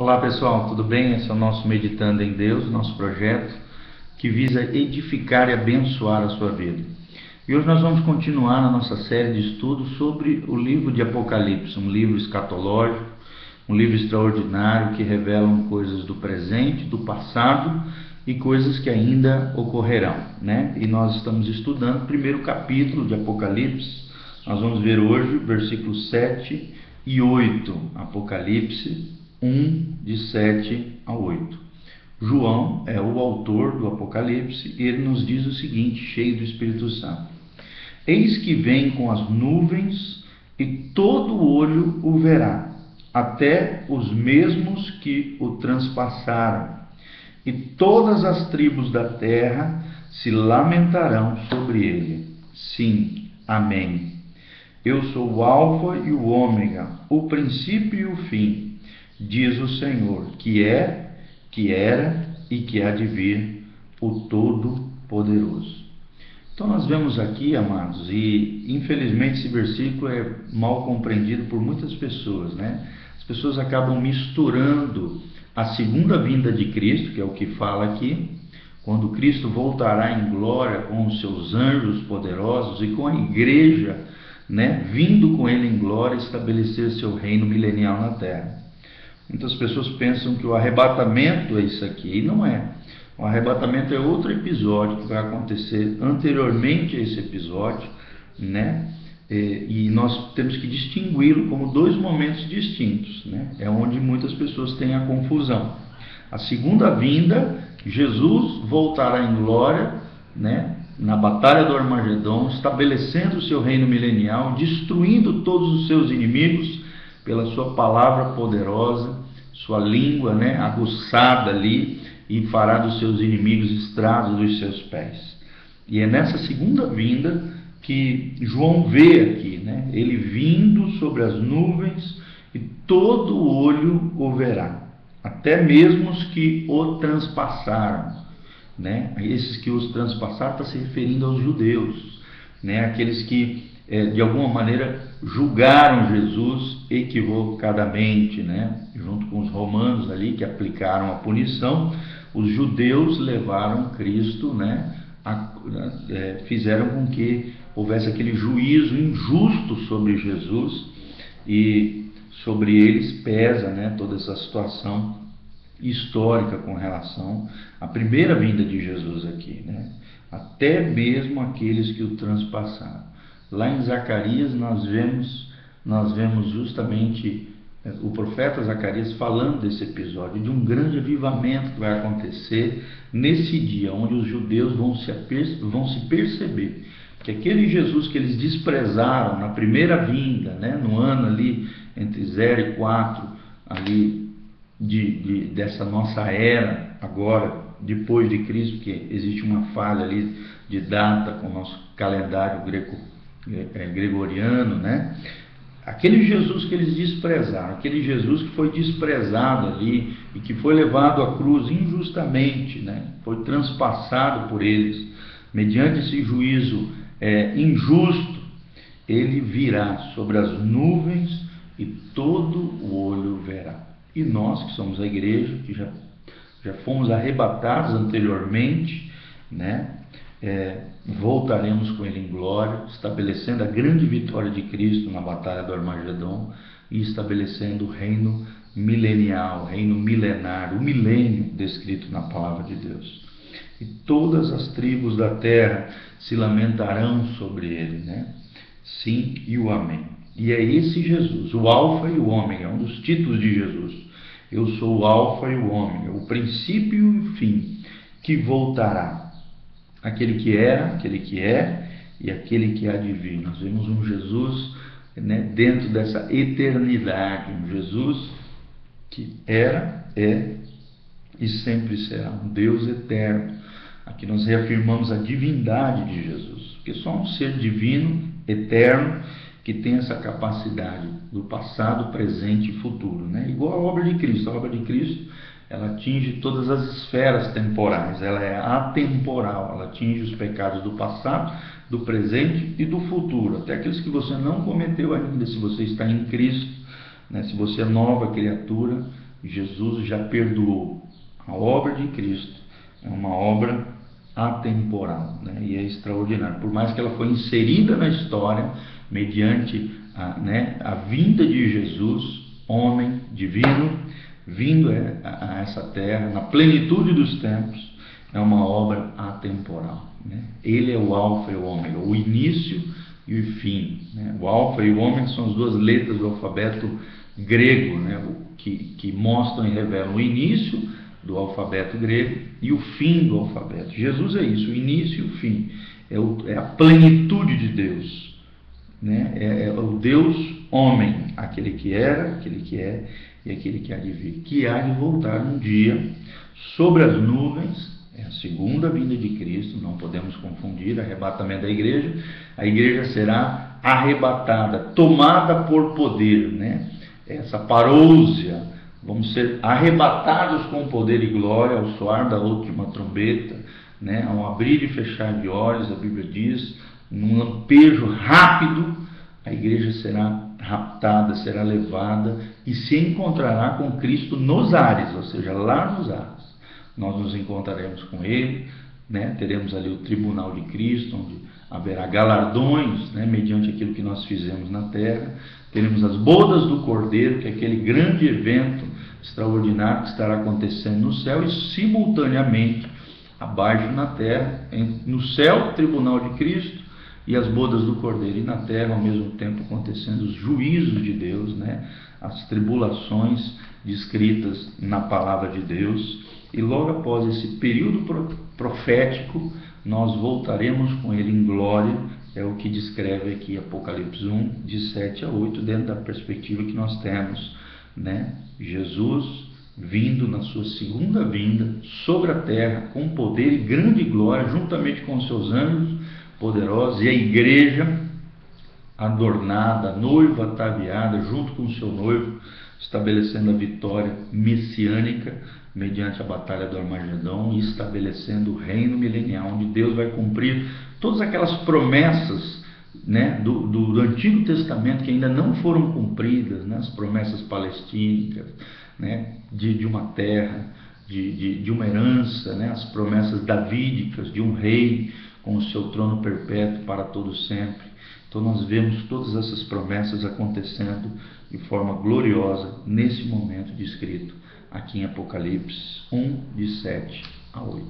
Olá pessoal, tudo bem? Esse é o nosso Meditando em Deus, nosso projeto que visa edificar e abençoar a sua vida. E hoje nós vamos continuar na nossa série de estudos sobre o livro de Apocalipse, um livro escatológico, um livro extraordinário que revela coisas do presente, do passado e coisas que ainda ocorrerão, né? E nós estamos estudando o primeiro capítulo de Apocalipse. Nós vamos ver hoje versículos 7 e 8, Apocalipse 1, de 7 a 8. João é o autor do Apocalipse e ele nos diz o seguinte, cheio do Espírito Santo: Eis que vem com as nuvens e todo olho o verá, até os mesmos que o transpassaram, e todas as tribos da terra se lamentarão sobre ele. Sim, amém. Eu sou o Alfa e o Ômega, o princípio e o fim diz o Senhor, que é, que era e que há de vir o Todo-Poderoso. Então nós vemos aqui, amados, e infelizmente esse versículo é mal compreendido por muitas pessoas, né? As pessoas acabam misturando a segunda vinda de Cristo, que é o que fala aqui, quando Cristo voltará em glória com os seus anjos poderosos e com a igreja, né, vindo com ele em glória estabelecer seu reino milenial na terra. Muitas pessoas pensam que o arrebatamento é isso aqui, e não é. O arrebatamento é outro episódio que vai acontecer anteriormente a esse episódio, né? E nós temos que distingui-lo como dois momentos distintos, né? É onde muitas pessoas têm a confusão. A segunda vinda, Jesus voltará em glória, né? Na batalha do Armagedon, estabelecendo o seu reino milenial, destruindo todos os seus inimigos pela sua palavra poderosa, sua língua né, aguçada ali, e fará dos seus inimigos estrados dos seus pés. E é nessa segunda vinda que João vê aqui, né, ele vindo sobre as nuvens, e todo olho o verá, até mesmo os que o transpassaram. Né? Esses que os transpassaram está se referindo aos judeus, né? aqueles que é, de alguma maneira julgaram Jesus equivocadamente, né? junto com os romanos ali que aplicaram a punição, os judeus levaram Cristo, né? A, é, fizeram com que houvesse aquele juízo injusto sobre Jesus e sobre eles pesa né, toda essa situação histórica com relação à primeira vinda de Jesus aqui, né? até mesmo aqueles que o transpassaram. Lá em Zacarias nós vemos, nós vemos justamente eh, o profeta Zacarias falando desse episódio, de um grande avivamento que vai acontecer nesse dia, onde os judeus vão se, vão se perceber que aquele Jesus que eles desprezaram na primeira vinda, né, no ano ali entre 0 e 4, ali de, de, dessa nossa era, agora, depois de Cristo, porque existe uma falha ali de data com o nosso calendário greco gregoriano, né? Aquele Jesus que eles desprezaram, aquele Jesus que foi desprezado ali e que foi levado à cruz injustamente, né? Foi transpassado por eles, mediante esse juízo é, injusto, ele virá sobre as nuvens e todo o olho verá. E nós que somos a igreja, que já, já fomos arrebatados anteriormente, né? É, voltaremos com ele em glória, estabelecendo a grande vitória de Cristo na batalha do Armagedon e estabelecendo o reino milenial, o reino milenar, o milênio descrito na palavra de Deus. E todas as tribos da terra se lamentarão sobre ele, né? Sim e o Amém. E é esse Jesus, o Alfa e o Ômega, um dos títulos de Jesus. Eu sou o Alfa e o Ômega, o princípio e o fim, que voltará aquele que era, aquele que é e aquele que há de vir. Nós vemos um Jesus né, dentro dessa eternidade, um Jesus que era, é e sempre será, um Deus eterno. Aqui nós reafirmamos a divindade de Jesus, porque só um ser divino, eterno, que tem essa capacidade do passado, presente e futuro, né? Igual a obra de Cristo. A obra de Cristo ela atinge todas as esferas temporais, ela é atemporal, ela atinge os pecados do passado, do presente e do futuro, até aqueles que você não cometeu ainda, se você está em Cristo, né, se você é nova criatura, Jesus já perdoou. A obra de Cristo é uma obra atemporal né? e é extraordinário. Por mais que ela foi inserida na história mediante a, né, a vinda de Jesus, homem divino, vindo a, a essa terra na plenitude dos tempos, é uma obra atemporal. Né? Ele é o Alfa e o Ômega, o início e o fim. Né? O Alfa e o Ômega são as duas letras do alfabeto grego, né? que, que mostram e revelam o início do alfabeto grego e o fim do alfabeto. Jesus é isso, o início e o fim. É, o, é a plenitude de Deus. Né? É, é, o Deus homem, aquele que era, aquele que é e aquele que há de vir, que há de voltar um dia sobre as nuvens. É a segunda vinda de Cristo, não podemos confundir arrebatamento da igreja. A igreja será arrebatada, tomada por poder, né? Essa parousia Vamos ser arrebatados com poder e glória ao soar da última trombeta, né? ao abrir e fechar de olhos, a Bíblia diz, num lampejo rápido, a igreja será raptada, será levada e se encontrará com Cristo nos ares, ou seja, lá nos ares. Nós nos encontraremos com Ele, né? teremos ali o tribunal de Cristo, onde haverá galardões, né? mediante aquilo que nós fizemos na terra. Teremos as bodas do Cordeiro, que é aquele grande evento extraordinário que estará acontecendo no céu e simultaneamente abaixo na terra, no céu, tribunal de Cristo e as bodas do Cordeiro, e na terra ao mesmo tempo acontecendo os juízos de Deus, né? as tribulações descritas na palavra de Deus, e logo após esse período profético, nós voltaremos com ele em glória, é o que descreve aqui Apocalipse 1, de 7 a 8, dentro da perspectiva que nós temos né? Jesus vindo na sua segunda vinda sobre a terra com poder e grande glória, juntamente com seus anjos poderosos e a igreja adornada, noiva ataviada, junto com o seu noivo, estabelecendo a vitória messiânica mediante a batalha do Armagedão e estabelecendo o reino milenial, onde Deus vai cumprir todas aquelas promessas né, do, do, do, Antigo Testamento que ainda não foram cumpridas, né, as promessas palestínicas, né, de, de uma terra, de, de, de uma herança, né, as promessas davídicas de um rei com o seu trono perpétuo para todo sempre. Então nós vemos todas essas promessas acontecendo de forma gloriosa nesse momento descrito aqui em Apocalipse 1, de 7 a 8.